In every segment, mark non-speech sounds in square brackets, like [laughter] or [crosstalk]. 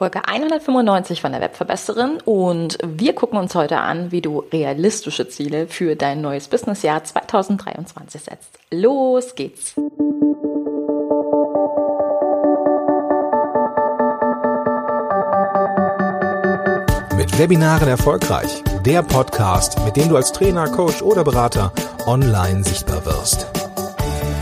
Folge 195 von der Webverbesserin und wir gucken uns heute an, wie du realistische Ziele für dein neues Businessjahr 2023 setzt. Los geht's! Mit Webinaren erfolgreich. Der Podcast, mit dem du als Trainer, Coach oder Berater online sichtbar wirst.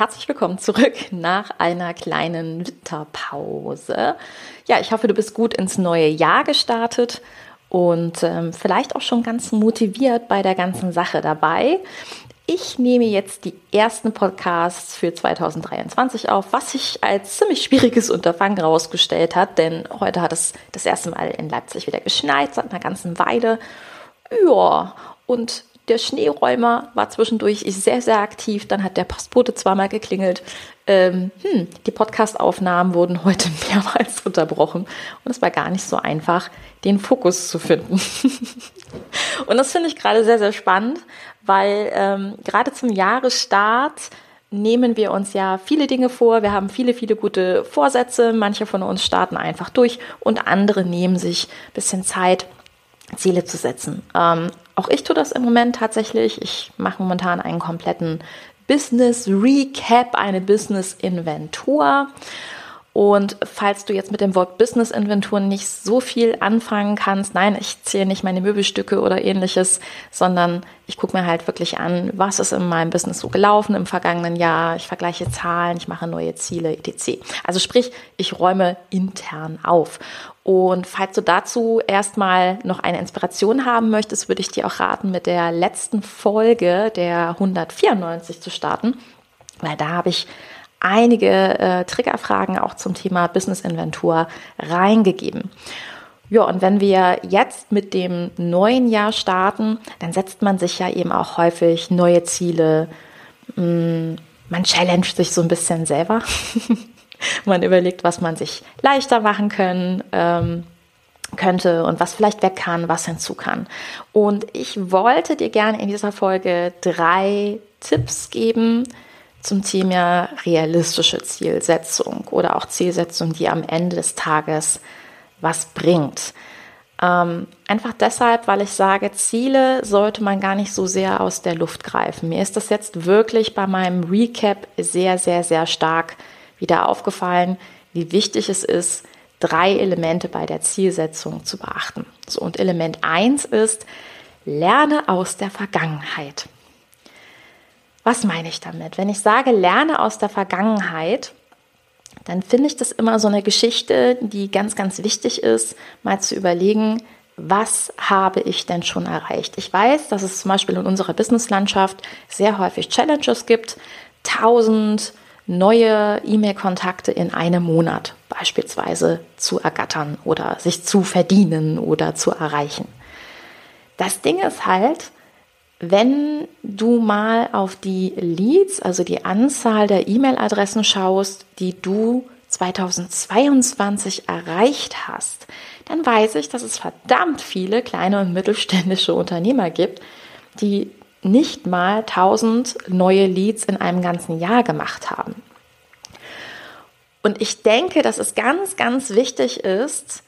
herzlich willkommen zurück nach einer kleinen Winterpause. Ja, ich hoffe, du bist gut ins neue Jahr gestartet und ähm, vielleicht auch schon ganz motiviert bei der ganzen Sache dabei. Ich nehme jetzt die ersten Podcasts für 2023 auf, was sich als ziemlich schwieriges Unterfangen herausgestellt hat, denn heute hat es das erste Mal in Leipzig wieder geschneit, seit einer ganzen Weile. Ja, und der Schneeräumer war zwischendurch sehr, sehr aktiv. Dann hat der Postbote zweimal geklingelt. Ähm, hm, die Podcastaufnahmen wurden heute [laughs] mehrmals unterbrochen und es war gar nicht so einfach, den Fokus zu finden. [laughs] und das finde ich gerade sehr, sehr spannend, weil ähm, gerade zum Jahresstart nehmen wir uns ja viele Dinge vor. Wir haben viele, viele gute Vorsätze. Manche von uns starten einfach durch und andere nehmen sich ein bisschen Zeit, Ziele zu setzen. Auch ich tue das im Moment tatsächlich. Ich mache momentan einen kompletten Business Recap, eine Business Inventur. Und falls du jetzt mit dem Wort Business Inventur nicht so viel anfangen kannst, nein, ich zähle nicht meine Möbelstücke oder ähnliches, sondern ich gucke mir halt wirklich an, was ist in meinem Business so gelaufen im vergangenen Jahr. Ich vergleiche Zahlen, ich mache neue Ziele, etc. Also sprich, ich räume intern auf. Und falls du dazu erstmal noch eine Inspiration haben möchtest, würde ich dir auch raten, mit der letzten Folge der 194 zu starten, weil da habe ich einige äh, Triggerfragen auch zum Thema Business Inventur reingegeben. Ja, und wenn wir jetzt mit dem neuen Jahr starten, dann setzt man sich ja eben auch häufig neue Ziele. Mm, man challenged sich so ein bisschen selber. [laughs] man überlegt, was man sich leichter machen können, ähm, könnte und was vielleicht weg kann, was hinzu kann. Und ich wollte dir gerne in dieser Folge drei Tipps geben, zum Thema realistische Zielsetzung oder auch Zielsetzung, die am Ende des Tages was bringt. Ähm, einfach deshalb, weil ich sage, Ziele sollte man gar nicht so sehr aus der Luft greifen. Mir ist das jetzt wirklich bei meinem Recap sehr, sehr, sehr stark wieder aufgefallen, wie wichtig es ist, drei Elemente bei der Zielsetzung zu beachten. So, und Element 1 ist, lerne aus der Vergangenheit. Was meine ich damit? Wenn ich sage, lerne aus der Vergangenheit, dann finde ich das immer so eine Geschichte, die ganz, ganz wichtig ist, mal zu überlegen, was habe ich denn schon erreicht? Ich weiß, dass es zum Beispiel in unserer Businesslandschaft sehr häufig Challenges gibt, 1000 neue E-Mail-Kontakte in einem Monat beispielsweise zu ergattern oder sich zu verdienen oder zu erreichen. Das Ding ist halt, wenn du mal auf die Leads, also die Anzahl der E-Mail-Adressen schaust, die du 2022 erreicht hast, dann weiß ich, dass es verdammt viele kleine und mittelständische Unternehmer gibt, die nicht mal 1000 neue Leads in einem ganzen Jahr gemacht haben. Und ich denke, dass es ganz, ganz wichtig ist,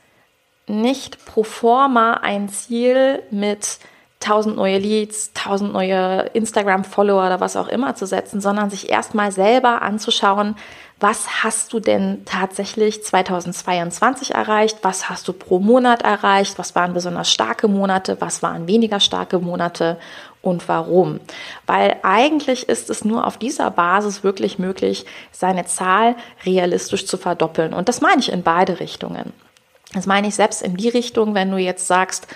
nicht pro forma ein Ziel mit 1000 neue Leads, 1000 neue Instagram-Follower oder was auch immer zu setzen, sondern sich erstmal selber anzuschauen, was hast du denn tatsächlich 2022 erreicht, was hast du pro Monat erreicht, was waren besonders starke Monate, was waren weniger starke Monate und warum. Weil eigentlich ist es nur auf dieser Basis wirklich möglich, seine Zahl realistisch zu verdoppeln. Und das meine ich in beide Richtungen. Das meine ich selbst in die Richtung, wenn du jetzt sagst,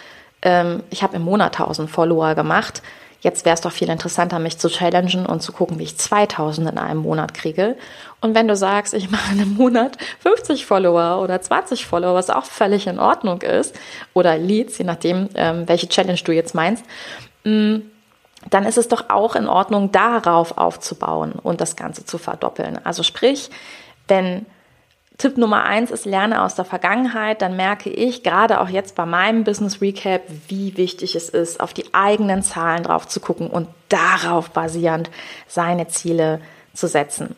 ähm, ich habe im Monat 1000 Follower gemacht. Jetzt wäre es doch viel interessanter, mich zu challengen und zu gucken, wie ich 2000 in einem Monat kriege. Und wenn du sagst, ich mache in einem Monat 50 Follower oder 20 Follower, was auch völlig in Ordnung ist, oder Leads, je nachdem, ähm, welche Challenge du jetzt meinst, mh, mm, dann ist es doch auch in Ordnung, darauf aufzubauen und das Ganze zu verdoppeln. Also sprich, wenn Tipp Nummer eins ist, lerne aus der Vergangenheit. Dann merke ich gerade auch jetzt bei meinem Business Recap, wie wichtig es ist, auf die eigenen Zahlen drauf zu gucken und darauf basierend seine Ziele zu setzen.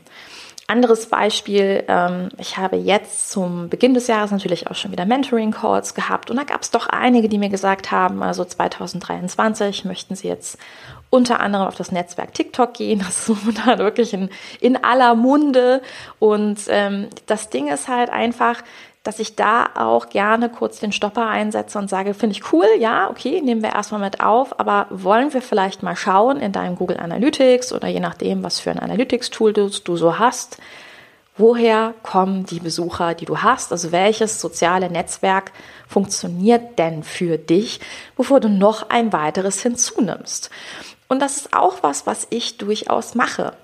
Anderes Beispiel, ähm, ich habe jetzt zum Beginn des Jahres natürlich auch schon wieder Mentoring-Calls gehabt und da gab es doch einige, die mir gesagt haben, also 2023 möchten sie jetzt unter anderem auf das Netzwerk TikTok gehen. Das ist [laughs] momentan wirklich in, in aller Munde. Und ähm, das Ding ist halt einfach, dass ich da auch gerne kurz den Stopper einsetze und sage, finde ich cool, ja, okay, nehmen wir erstmal mit auf, aber wollen wir vielleicht mal schauen in deinem Google Analytics oder je nachdem, was für ein Analytics-Tool du, du so hast, woher kommen die Besucher, die du hast? Also welches soziale Netzwerk funktioniert denn für dich, bevor du noch ein weiteres hinzunimmst? Und das ist auch was, was ich durchaus mache.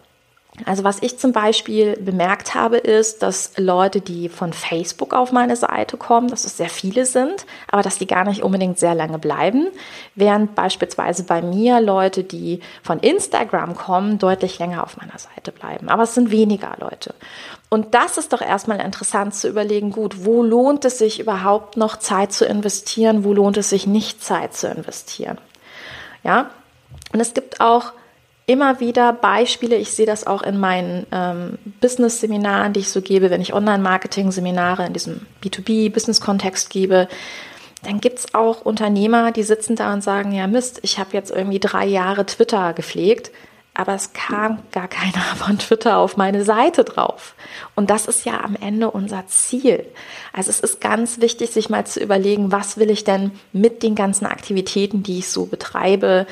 Also was ich zum Beispiel bemerkt habe, ist, dass Leute, die von Facebook auf meine Seite kommen, dass es sehr viele sind, aber dass die gar nicht unbedingt sehr lange bleiben, während beispielsweise bei mir Leute, die von Instagram kommen, deutlich länger auf meiner Seite bleiben. Aber es sind weniger Leute. Und das ist doch erstmal interessant zu überlegen, gut, wo lohnt es sich überhaupt noch Zeit zu investieren, wo lohnt es sich nicht Zeit zu investieren? Ja, und es gibt auch immer wieder Beispiele, ich sehe das auch in meinen ähm, Business-Seminaren, die ich so gebe, wenn ich Online-Marketing-Seminare in diesem B2B-Business-Kontext gebe, dann gibt es auch Unternehmer, die sitzen da und sagen, ja Mist, ich habe jetzt irgendwie drei Jahre Twitter gepflegt, aber es kam gar keiner [laughs] von Twitter auf meine Seite drauf. Und das ist ja am Ende unser Ziel. Also es ist ganz wichtig, sich mal zu überlegen, was will ich denn mit den ganzen Aktivitäten, die ich so betreibe,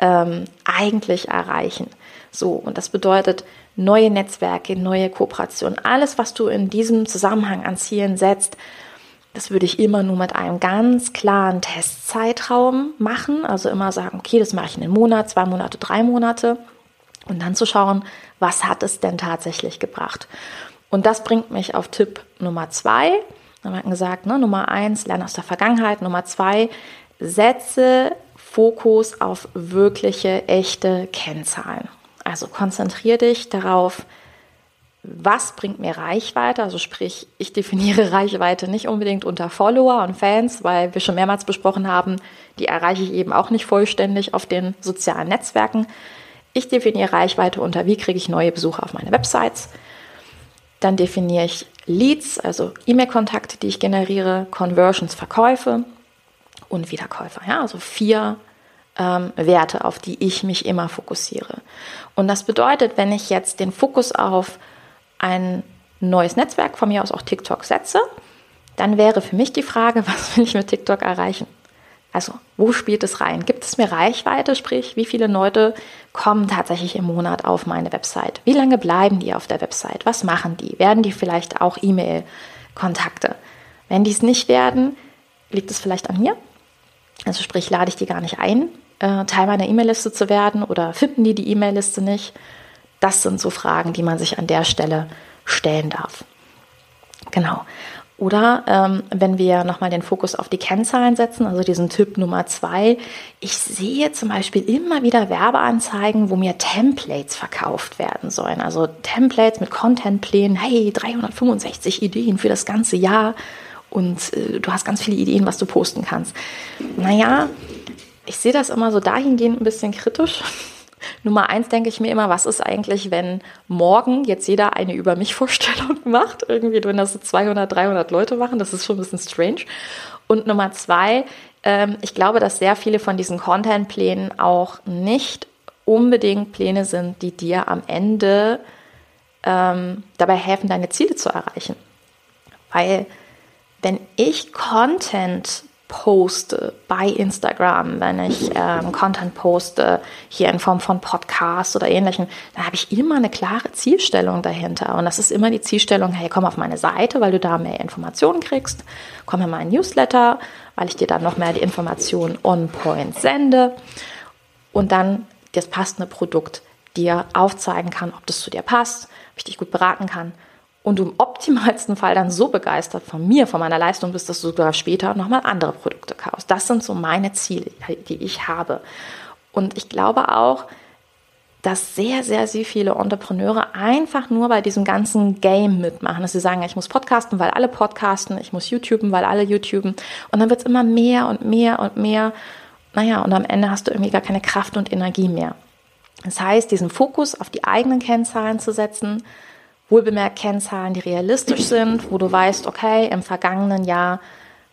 ähm, eigentlich erreichen. So, und das bedeutet neue Netzwerke, neue Kooperationen, alles, was du in diesem Zusammenhang an Zielen setzt, das würde ich immer nur mit einem ganz klaren Testzeitraum machen. Also immer sagen, okay, das mache ich in einem Monat, zwei Monate, drei Monate. Und dann zu schauen, was hat es denn tatsächlich gebracht. Und das bringt mich auf Tipp Nummer zwei. Wir haben gesagt, ne, Nummer eins, lerne aus der Vergangenheit. Nummer zwei, setze Fokus auf wirkliche, echte Kennzahlen. Also konzentriere dich darauf, was bringt mir Reichweite? Also sprich, ich definiere [laughs] Reichweite nicht unbedingt unter Follower und Fans, weil wir schon mehrmals besprochen haben, die erreiche ich eben auch nicht vollständig auf den sozialen Netzwerken. Ich definiere Reichweite unter, wie kriege ich neue Besucher auf meine Websites. Dann definiere ich Leads, also E-Mail-Kontakte, die ich generiere, Conversions, Verkäufe und Wiederkäufer. Ja, also vier ähm, Werte, auf die ich mich immer fokussiere. Und das bedeutet, wenn ich jetzt den Fokus auf ein neues Netzwerk, von mir aus auch TikTok, setze, dann wäre für mich die Frage, [laughs] was will ich mit TikTok erreichen? Also, wo spielt es rein? Gibt es mir Reichweite? Sprich, wie viele Leute kommen tatsächlich im Monat auf meine Website? Wie lange bleiben die auf der Website? Was machen die? Werden die vielleicht auch E-Mail-Kontakte? Wenn die es nicht werden, liegt es vielleicht an mir? Also sprich, lade ich die gar nicht ein, äh, Teil meiner E-Mail-Liste zu werden oder finden die die E-Mail-Liste nicht? Das sind so Fragen, die man sich an der Stelle stellen darf. Genau. Oder ähm, wenn wir nochmal den Fokus auf die Kennzahlen setzen, also diesen Tipp Nummer zwei. Ich sehe zum Beispiel immer wieder Werbeanzeigen, wo mir Templates verkauft werden sollen. Also Templates mit Contentplänen. Hey, 365 Ideen für das ganze Jahr und äh, du hast ganz viele Ideen, was du posten kannst. Naja, ich sehe das immer so dahingehend ein bisschen kritisch. [laughs] Nummer eins denke ich mir immer, was ist eigentlich, wenn morgen jetzt jeder eine Über mich Vorstellung [laughs] macht? Irgendwie, wenn das so 200, 300 Leute machen, das ist schon ein bisschen strange. Und Nummer zwei, ähm, ich glaube, dass sehr viele von diesen Content-Plänen auch nicht unbedingt Pläne sind, die dir am Ende ähm, dabei helfen, deine Ziele zu erreichen. Weil wenn ich Content poste bei Instagram, wenn ich ähm, Content poste, hier in Form von Podcasts oder ähnlichem, dann habe ich immer eine klare Zielstellung dahinter. Und das ist immer die Zielstellung, hey, komm auf meine Seite, weil du da mehr Informationen kriegst. Komm in meinen Newsletter, weil ich dir dann noch mehr die Informationen on point sende. Und dann das passende Produkt dir aufzeigen kann, ob das zu dir passt, ob ich dich gut beraten kann und du im optimalsten Fall dann so begeistert von mir, von meiner Leistung bist, dass du sogar später nochmal andere Produkte kaufst. Das sind so meine Ziele, die ich habe. Und ich glaube auch, dass sehr, sehr, sehr viele Entrepreneure einfach nur bei diesem ganzen Game mitmachen. Dass sie sagen, ich muss podcasten, weil alle podcasten, ich muss YouTuben, weil alle YouTuben. Und dann wird es immer mehr und mehr und mehr. Naja, und am Ende hast du irgendwie gar keine Kraft und Energie mehr. Das heißt, diesen Fokus auf die eigenen Kennzahlen zu setzen, wohlbemerkt Kennzahlen, die realistisch sind, wo du weißt, okay, im vergangenen Jahr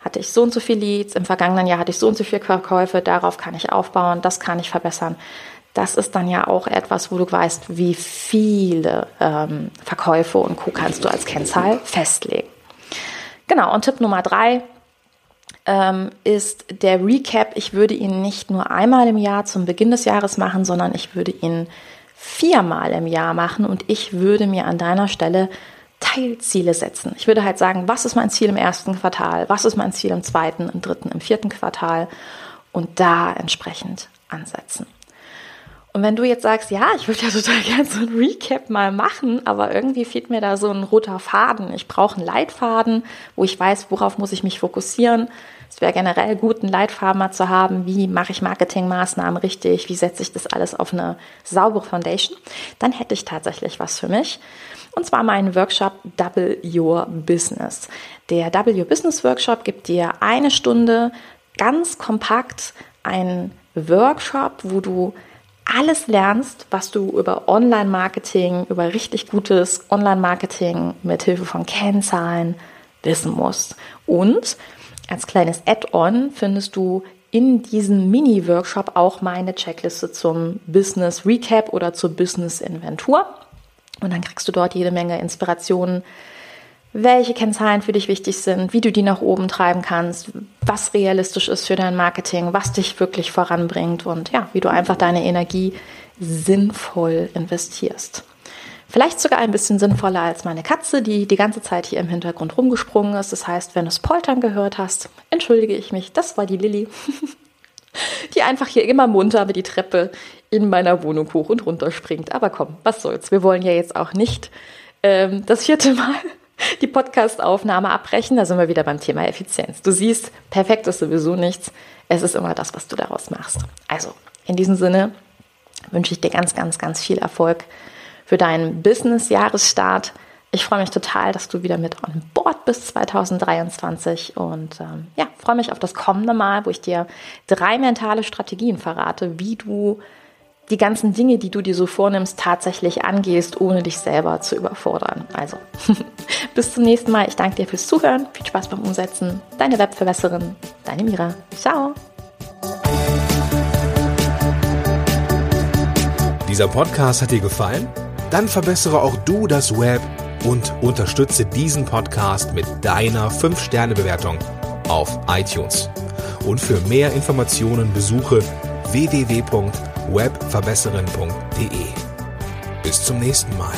hatte ich so und so viele Leads, im vergangenen Jahr hatte ich so und so viele Verkäufe, darauf kann ich aufbauen, das kann ich verbessern das ist dann ja auch etwas, wo du weißt, wie viele ähm, Verkäufe und Co. kannst du als Kennzahl festlegen. Genau, und Tipp Nummer drei ähm, ist der Recap. Ich würde ihn nicht nur einmal im Jahr zum Beginn des Jahres machen, sondern ich würde ihn viermal im Jahr machen und ich würde mir an deiner Stelle Teilziele setzen. Ich würde halt sagen, was ist mein Ziel im ersten Quartal, was ist mein Ziel im zweiten, im dritten, im vierten Quartal und da entsprechend ansetzen. Und wenn du jetzt sagst, ja, ich würde ja total [laughs] gerne so ein Recap mal machen, aber irgendwie fehlt mir da so ein roter Faden. Ich brauche einen Leitfaden, wo ich weiß, worauf muss ich mich fokussieren. Es wäre generell gut, einen Leitfaden mal zu haben. Wie mache ich Marketingmaßnahmen richtig? Wie setze ich das alles auf eine saubere Foundation? Dann hätte ich tatsächlich was für mich. Und zwar meinen Workshop Double Your Business. Der Double Your Business Workshop gibt dir eine Stunde ganz kompakt einen Workshop, wo du alles lernst, was du über Online-Marketing, über richtig gutes Online-Marketing mit Hilfe von Kennzahlen wissen musst. Und als kleines Add-on findest du in diesem Mini-Workshop auch meine Checkliste zum Business Recap oder zur Business Inventur. Und dann kriegst du dort jede Menge Inspirationen, welche Kennzahlen für dich wichtig sind, wie du die nach oben treiben kannst, was realistisch ist für dein Marketing, was dich wirklich voranbringt und ja, wie du einfach deine Energie sinnvoll investierst. Vielleicht sogar ein bisschen sinnvoller als meine Katze, die die ganze Zeit hier im Hintergrund rumgesprungen ist. Das heißt, wenn du es Poltern gehört hast, entschuldige ich mich, das war die Lilly, [laughs] die einfach hier immer munter über die Treppe in meiner Wohnung hoch und runter springt. Aber komm, was soll's. Wir wollen ja jetzt auch nicht ähm, das vierte Mal die Podcastaufnahme abbrechen. Da sind wir wieder beim Thema Effizienz. Du siehst, perfekt ist sowieso nichts. Es ist immer das, was du daraus machst. Also, in diesem Sinne wünsche ich dir ganz, ganz, ganz viel Erfolg für deinen Business-Jahresstart. Ich freue mich total, dass du wieder mit on board bist 2023 und ähm, ja, freue mich auf das kommende Mal, wo ich dir drei mentale Strategien verrate, wie du die ganzen Dinge, die du dir so vornimmst, tatsächlich angehst, ohne dich selber zu überfordern. Also, [laughs] bis zum nächsten Mal. Ich danke dir fürs Zuhören. Viel Spaß beim Umsetzen. Deine Webverbesserin, deine Mira. Ciao. Dieser Podcast hat dir gefallen? Dann verbessere auch du das Web und unterstütze diesen Podcast mit deiner 5-Sterne-Bewertung auf iTunes. Und für mehr Informationen besuche www webverbesserin.de. Bis zum nächsten Mal.